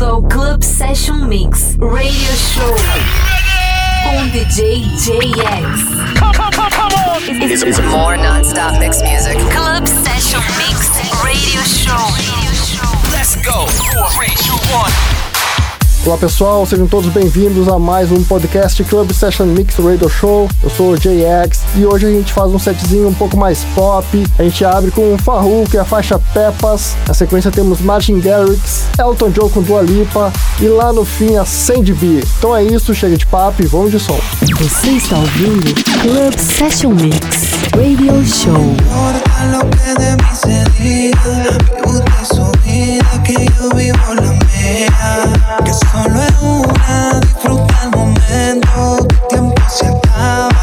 bem-vindo ao Club Session Mix Radio Show com DJ JX. It's, it's more non-stop mix music. Club Session Mix Radio Show. Let's go. Four, three, two, one. Olá pessoal, sejam todos bem-vindos a mais um podcast Club Session Mix Radio Show. Eu sou o JX e hoje a gente faz um setzinho um pouco mais pop. A gente abre com o Farruk e a faixa Pepas. Na sequência temos Martin Garrix, Elton John com Dua Lipa e lá no fim a Sandy B. Então é isso, chega de papo e vamos de som. Você está ouvindo Club Session Mix Radio Show. Que solo es una, disfruta el momento. Que tiempo se acaba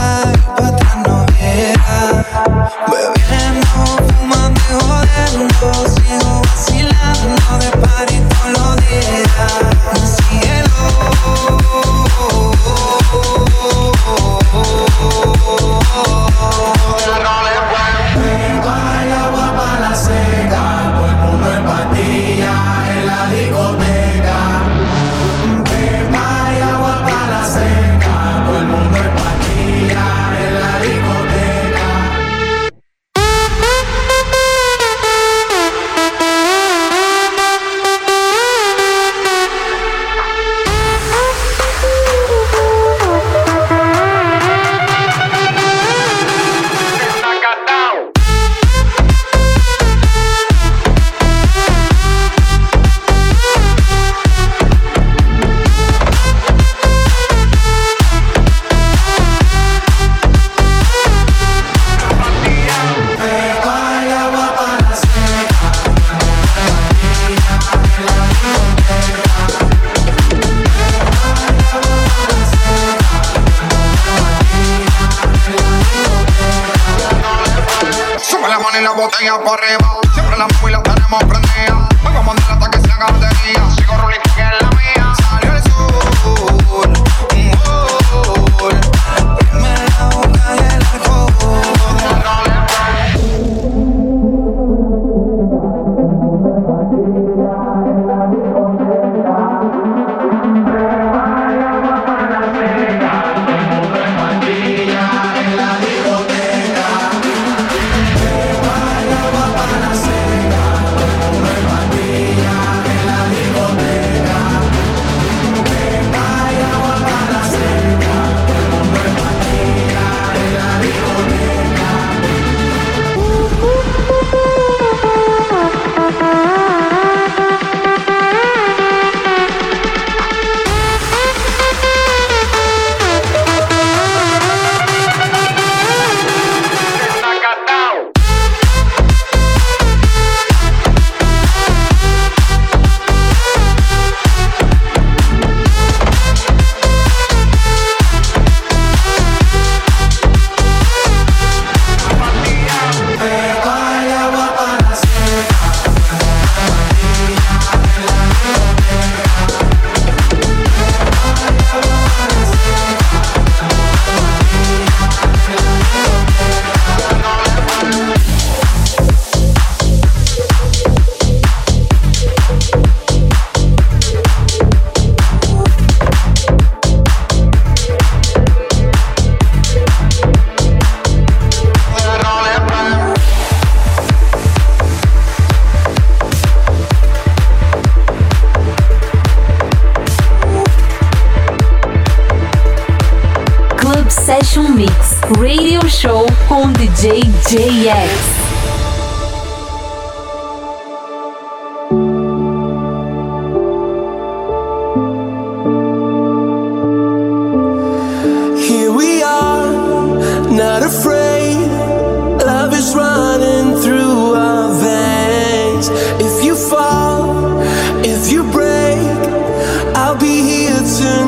corre,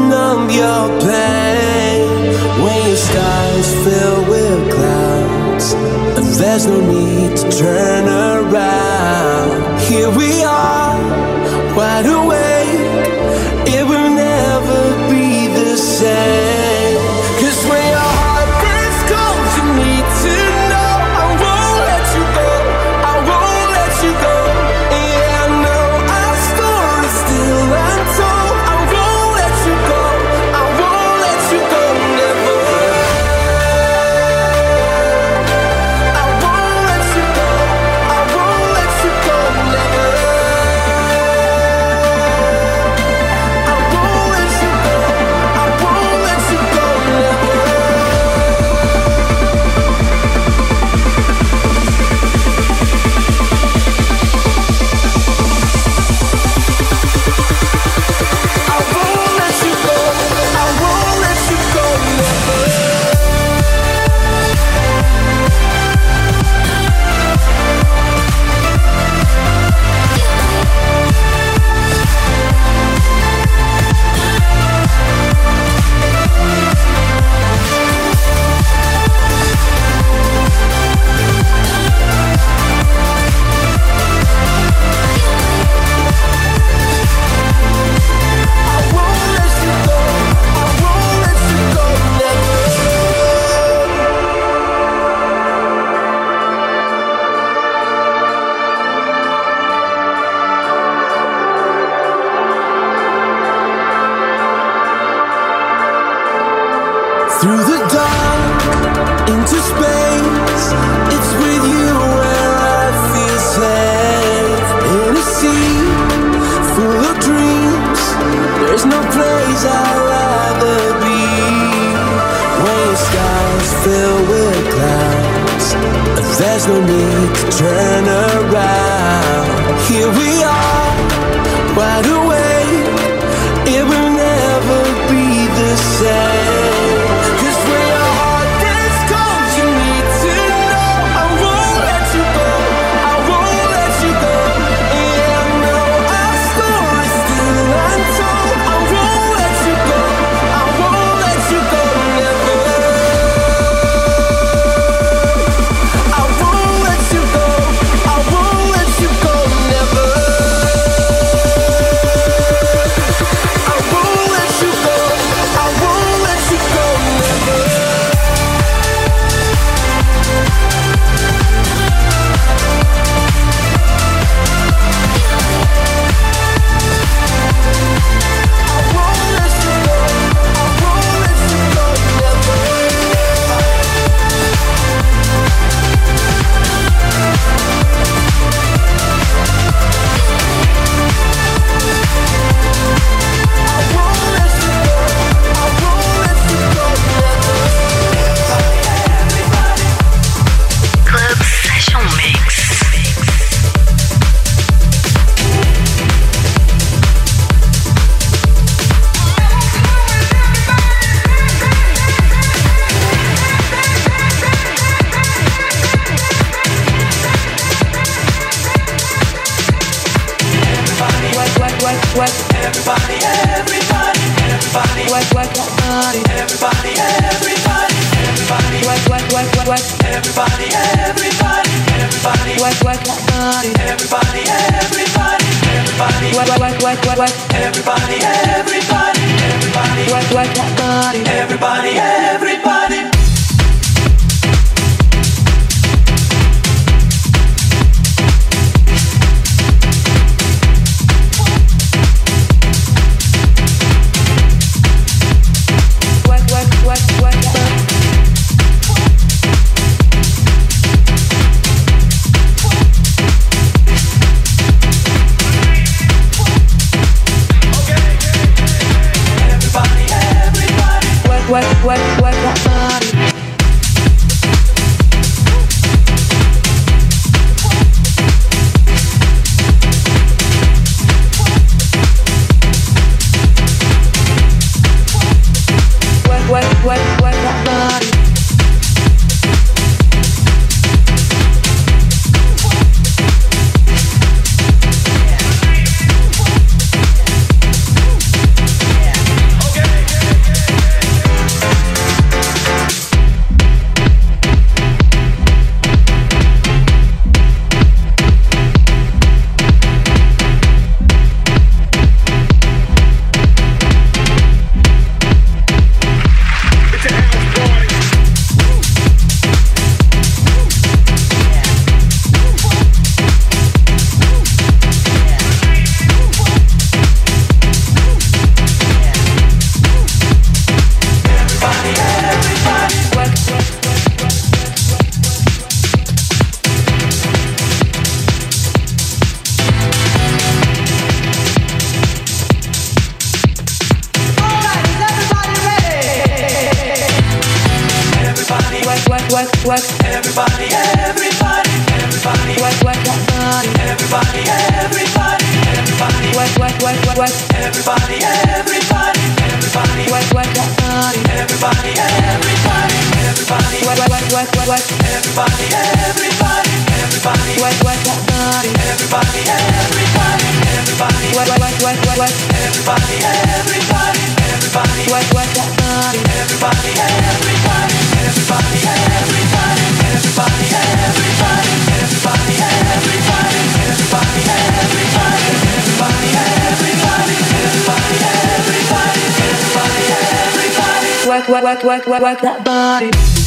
numb your pain. When your and there's no need to turn around. Here we are, wide awake. there's no need to turn around. Here we Everybody, everybody, everybody, everybody, work, work, work, body, everybody, everybody, everybody, everybody, everybody, everybody, everybody, everybody, everybody, everybody, everybody, work, work, work, body, everybody, everybody, everybody, work, work, work, work, work, everybody, everybody, everybody, work, work, work, body, everybody, everybody. that body work, work, work, work, work that body.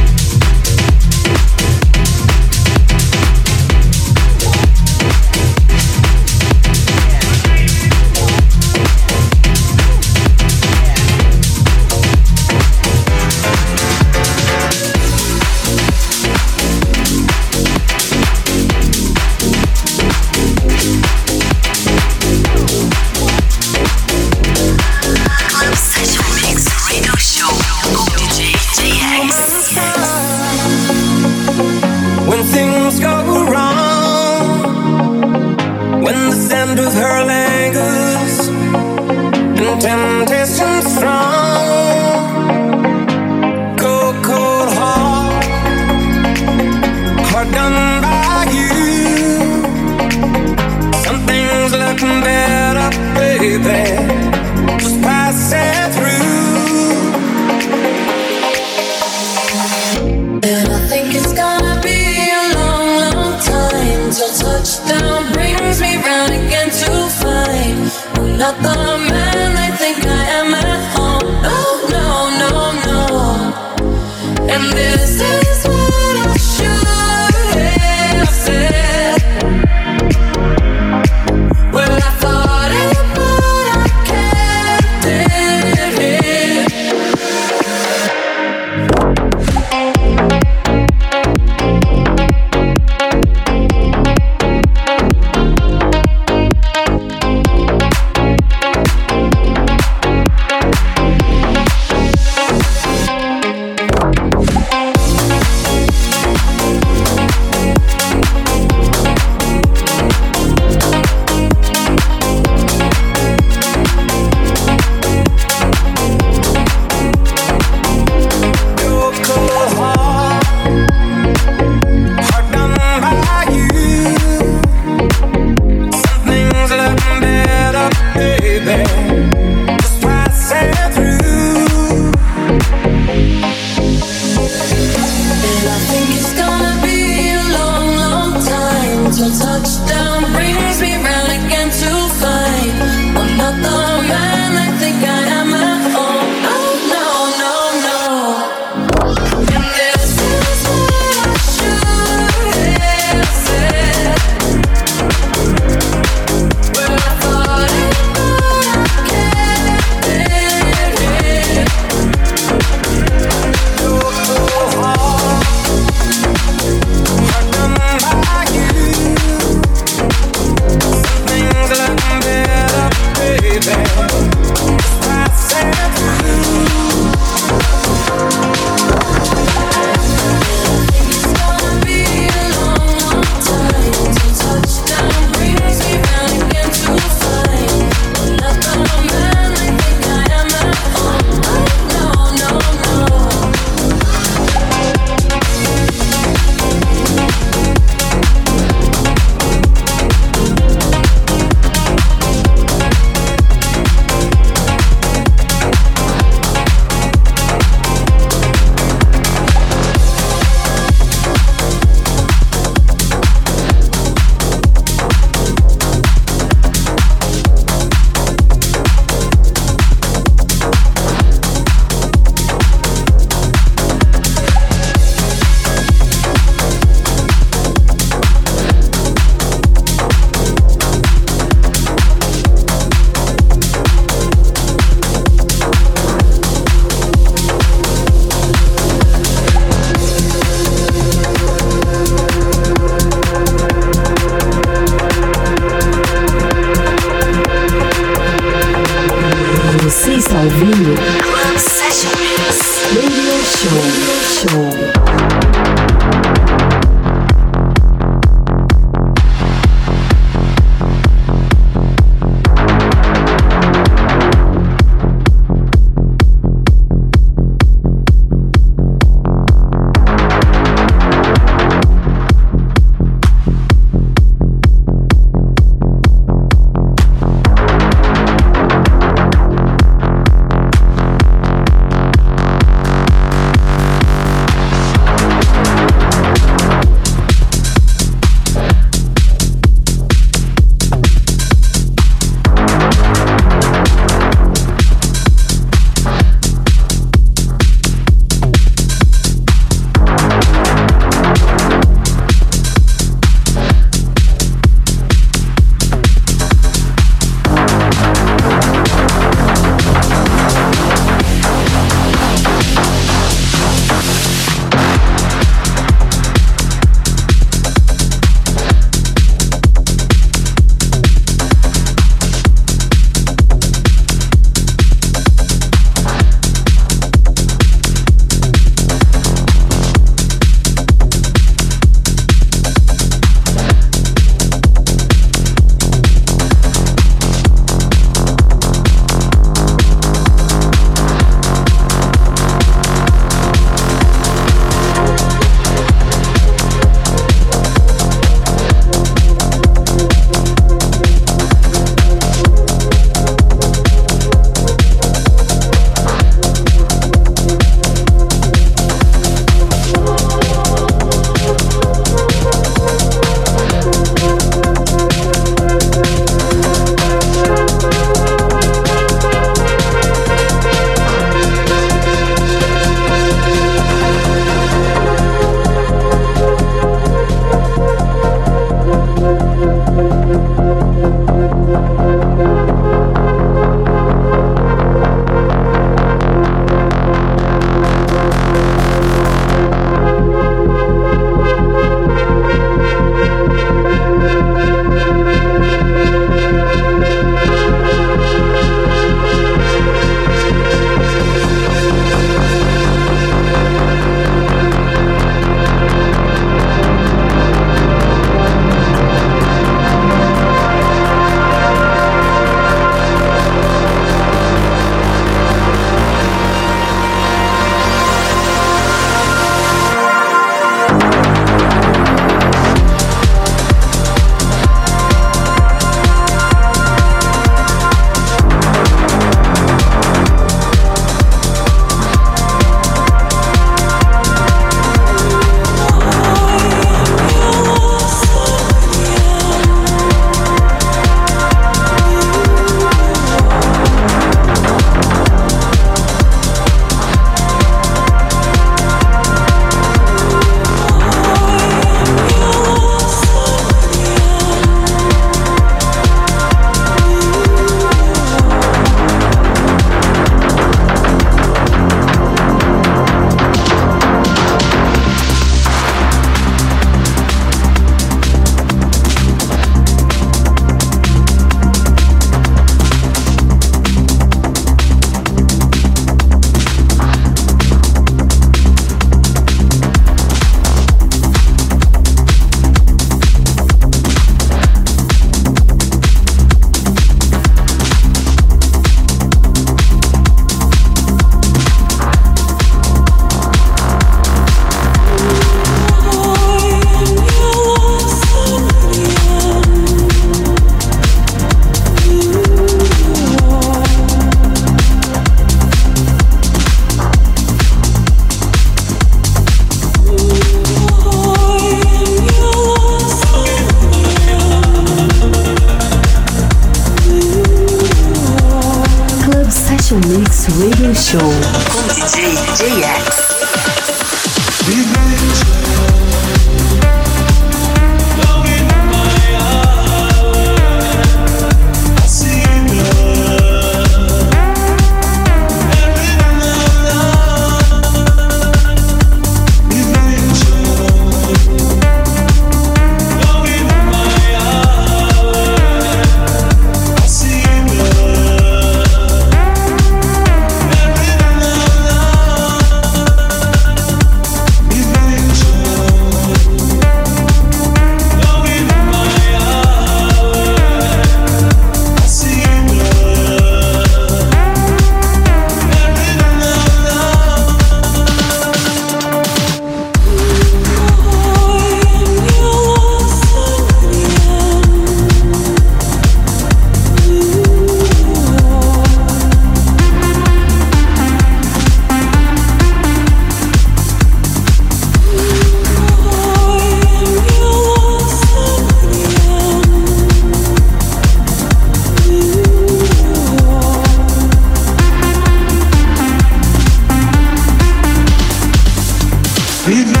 You.